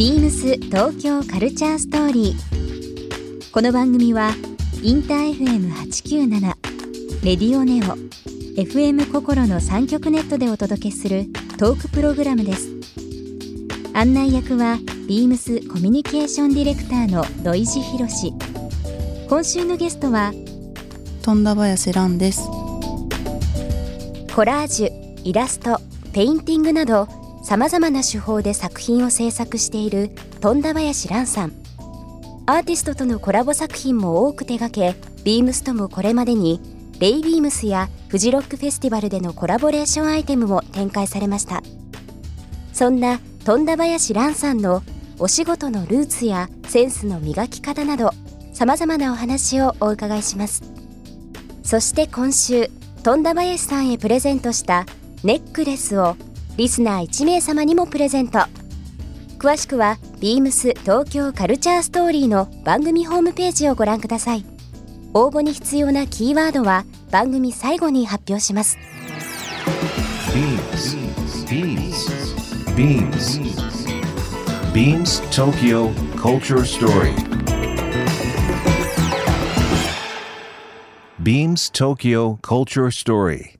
ビームス東京カルチャーストーリー。この番組はインター FM897 レディオネオ FM 心の三極ネットでお届けするトークプログラムです。案内役はビームスコミュニケーションディレクターの土井博志。今週のゲストは富田林蘭ですコラージュ、イラスト、ペインティングなどさまざまな手法で作品を制作しているとんだ林蘭さん。アーティストとのコラボ作品も多く手掛けビームスともこれまでに Ray BEAMS やフジロックフェスティバルでのコラボレーションアイテムも展開されました。そんなとんだ林蘭さんのお仕事のルーツやセンスの磨き方などさまざまなお話をお伺いします。そして今週富田林さんへプレゼントしたネックレスをリスナー1名様にもプレゼント詳しくは beams 東京カルチャーストーリーの番組ホームページをご覧ください応募に必要なキーワードは番組最後に発表します Beams. Beams. Beams. Beams Tokyo Culture Story. Beams Tokyo Culture Story.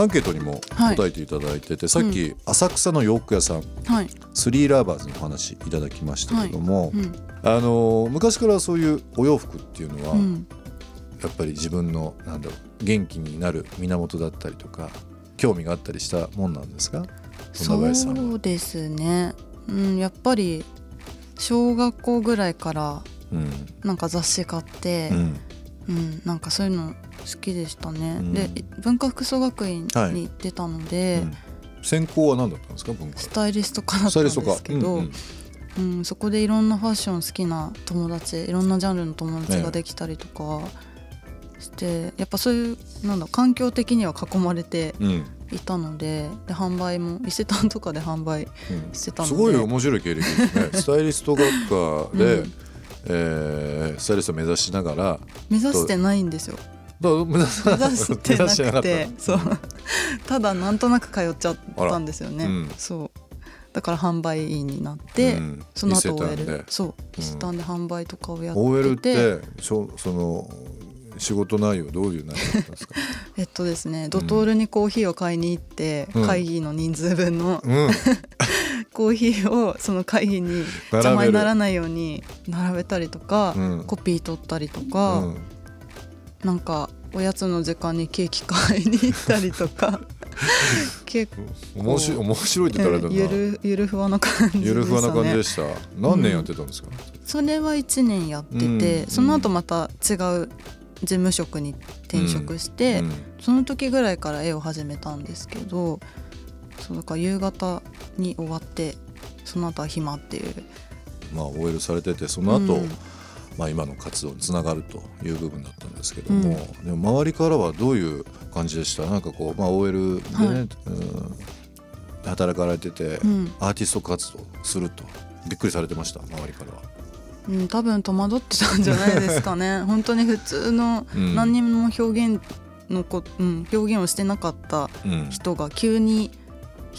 アンケートにも答えていただいてて、さっき浅草の洋服屋さん、はい。スリーラーバーズのお話いただきましたけども、うん。あのー昔からそういうお洋服っていうのは、うん。やっぱり自分のなんだろう元気になる源だったりとか興味があったりしたもんなんですか？そうですね。うんやっぱり小学校ぐらいからうん。なんか雑誌買ってう、ん。うんなんかそういうの好きでしたね、うん。で文化服装学院はい。に行ってたので、うん。専攻は何だったんですかスタイリスト科だったんでスタイリストか。すけど、うん。うんそこでいろんなファッション好きな友達いろんなジャンルの友達ができたりとかして、やっぱそういうなんだ環境的には囲まれてうんうん。いたのでで販売も伊勢丹とかで販売うん。してたので。すごい面白い経歴ですね。スタイリスト学科で、うん。えースタイリスト目指しながら目指してないんですよ だから目指さ目指してなくてそう。ただなんとなく通っちゃったんですよね、そう。だから販売員になって、うん。その後 OL で。そう。うん。伊勢丹で販売とかをやってて、OL ってしょその仕事内容どういう内容だったんですか、えっとですねドトールにコーヒーを買いに行って、うん。会議の人数分のうん、コーヒーをその会議に邪魔にならないように並べたりとか、うん。コピー取ったりとうか、ん、なんかおやつの時間にケーキ買いに行ったりとか。結構。面白い面白いって言ったらゆるゆるふわな感じでしたね。ゆるふわな感じでした。何年やってたんですか、それは1年やってて、うんその後また違う事務職に転職して、うんその時ぐらいから絵を始めたんですけどそうだから夕方に終わってその後は暇っていう。まあ OL されててその後、うんまあ今の活動につながるという部分だったんですけども、でも周りからはどういう感じでした？なんかこう、まあ、OL でね、はい。うん働かれてて、うん。アーティスト活動すると。びっくりされてました？周りからは。うん、多分戸惑ってたんじゃないですかね。本当に普通のうん。何にも表現のこ、うん、表現をしてなかったうん。人が急に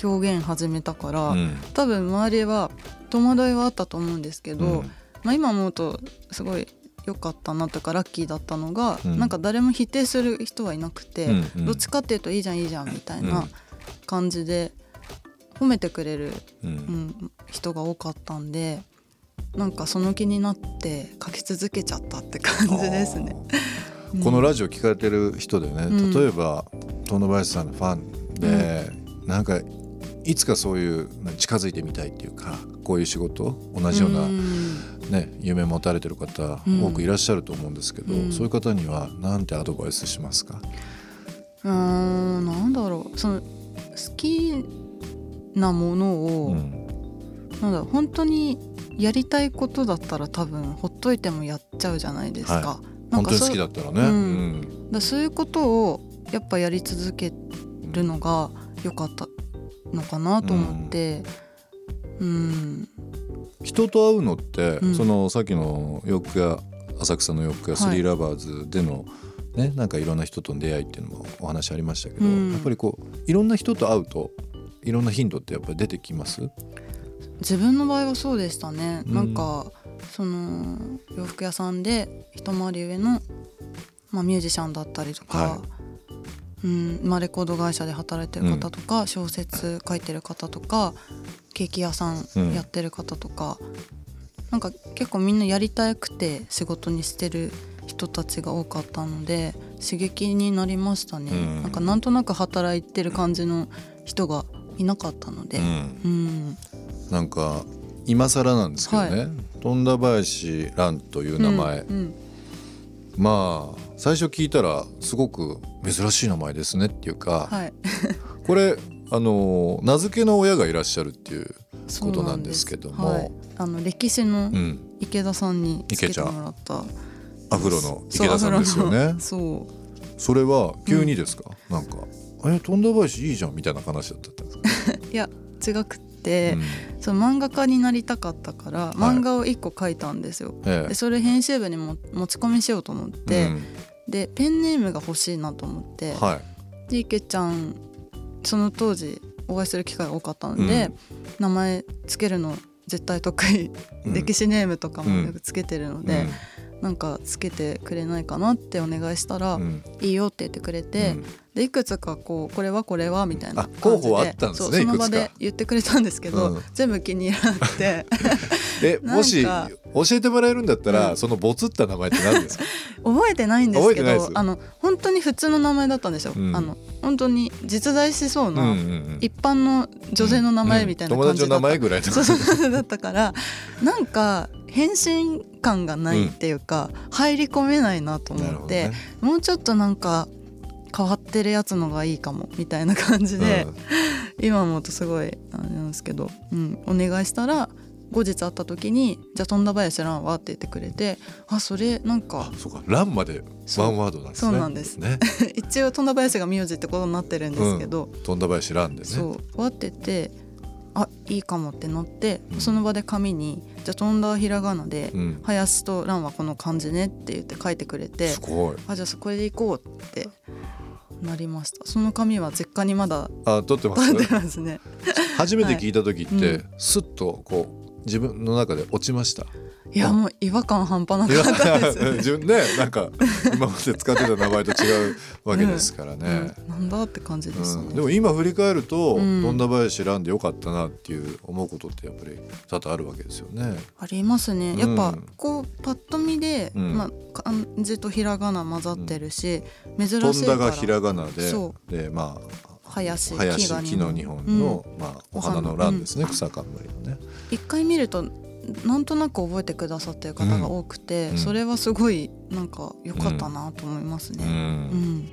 表現始めたから、うん。多分周りは戸惑いはあったと思うんですけど、うんまあ、今思うとすごい良かったなとかラッキーだったのが、うん。なんか誰も否定する人はいなくて、うんうん。どっちかっていうといいじゃんいいじゃんみたいうんな感じで褒めてくれる、ううんん、人が多かったんでなんかその気になって書き続けちゃったって感じですね。うん。このラジオ聞かれてる人でね、うん。例えば遠野林さんのファンで、なんかいつかそういう近づいてみたいっていうかこういう仕事同じような、んね、夢持たれてる方うん。多くいらっしゃると思うんですけど、うん。そういう方には何てアドバイスしますか、うーんなんだろう。その好きなものを、うん。なんだ本当にやりたいことだったら多分ほっといてもやっちゃうじゃないですか。はなんかそう本当に好きだったらね、うん。うん。だそういうことをやっぱやり続けるのが良かったのかなと思って。うん人と会うのって、うん。そのさっきの洋服屋浅草の洋服屋スリーラバーズでの、ねなんかいろんな人との出会いっていうのもお話ありましたけど、うん。やっぱりこういろんな人と会うといろんな頻度ってやっぱり出てきます？自分の場合はそうでしたね、うん。なんかその洋服屋さんで一回り上の、まあ、ミュージシャンだったりとか、はうんまあ、レコード会社で働いてる方とか、小説書いてる方とかケーキ屋さん。やってる方とか、なんか結構みんなやりたくて仕事にしてる人たちが多かったので刺激になりましたね、うん。なんかなんとなく働いてる感じの人がいなかったので、うん。うん。なんか今更なんですけどね、は富田林蘭という名前、うんうん。まあ最初聞いたらすごく珍しい名前ですねっていうか、はい、これあの名付けの親がいらっしゃるっていうことなんです。けどもはい、あの歴史のうん、池田さんにつけてもらった。アフロの池田さんですよね。そう。それは急にですか、なんか「え富田林いいじゃん」みたいな話だったんですか、いや違くって、うん。その漫画家になりたかったから漫画を1個書いたんですよ、え。でそれ編集部にも持ち込みしようと思って、うん。でペンネームが欲しいなと思って、はい。で池ちゃんその当時お会いする機会が多かったので、名前つけるの絶対得意、うん。歴史ネームとかもうん。よくつけてるので、なんかつけてくれないかなってお願いしたら、うん。うんいいよって言ってくれて、うん。でいくつかこうこれはこれはみたいなあ感じでねそうその場で言ってくれたんですけど、うん。全部気に入ら なくてえもし教えてもらえるんだったら、うん。そのボツった名前って何ですか？覚えてないんですけどあの本当に普通の名前だったんですよ、うん。あの本当に実在しそうな、うんうんうん。一般の女性の名前みたいなうん感じだった、友達の名前ぐらいだったからなんか変身感がないっていうか、入り込めないなと思って、ね。もうちょっとなんか変わってるやつのがいいかもみたいな感じで、今思うとすごいあれなんですけど、うん、お願いしたら後日会った時に「じゃあ富田林蘭は?」って言ってくれてあそれなんかあそうか「ラン」までワンワードなんですね。そうなんです。ね。一応富田林が名字ってことになってるんですけど、富田林ランでね。そう。わっててあいいかもってなって、うん。その場で紙に「じゃあ富田はひらがなで、うん、林と蘭はこの漢字ね」って言って書いてくれてすごい。あじゃあこれでいこうってなりました。その紙は実家にまだあ撮ってます立ってますね。初めて聞いた時って、はい。うん。スッとこう自分の中で落ちました？いやもう違和感半端なかったです 自分ねなんか今まで使ってた名前と違うわけですからね、うんなんだって感じでしたね、うんでも今振り返ると、うん。富田林ランでよかったなっていう思うことってやっぱり多々あるわけですよね。ありますね。やっぱうんこうパッと見で、うん。まあ、漢字とひらがな混ざってるし、珍しい富から。田がひらがなでそでまあ林林木の日本の、まあ、お花の蘭ですね、草冠のね。一回見るとなんとなく覚えてくださってる方が多くて、うん。それはすごいなんか良かったなと思いますうね。うん。ん、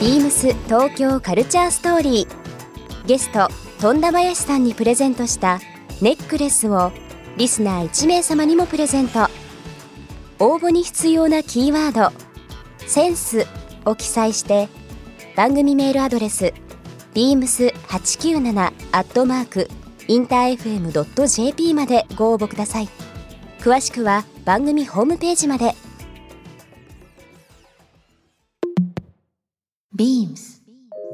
ビームス東京カルチャーストーリー。ゲスト富田林さんにプレゼントしたネックレスをリスナー1名様にもプレゼント。応募に必要なキーワード「センス」を記載して番組メールアドレス beams897 アットマークインター FM.jp までご応募ください。詳しくは番組ホームページまで。ビームス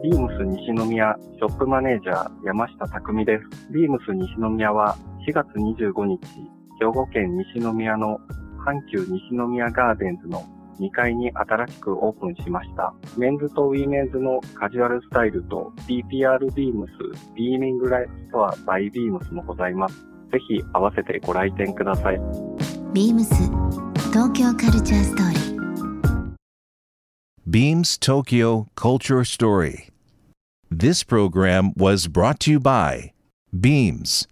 ビームス西宮ショップマネージャー山下匠です。ビームス西宮は4月25日、兵庫県西宮の阪急西宮ガーデンズの2階に新しくオープンしました。メンズとウィメンズのカジュアルスタイルと PPR ビームスビーミングライフストアバイビームスもございます。ぜひ合わせてご来店ください。ビームス東京カルチャーストーリー Beams Tokyo Culture Story. This program was brought to you by Beams.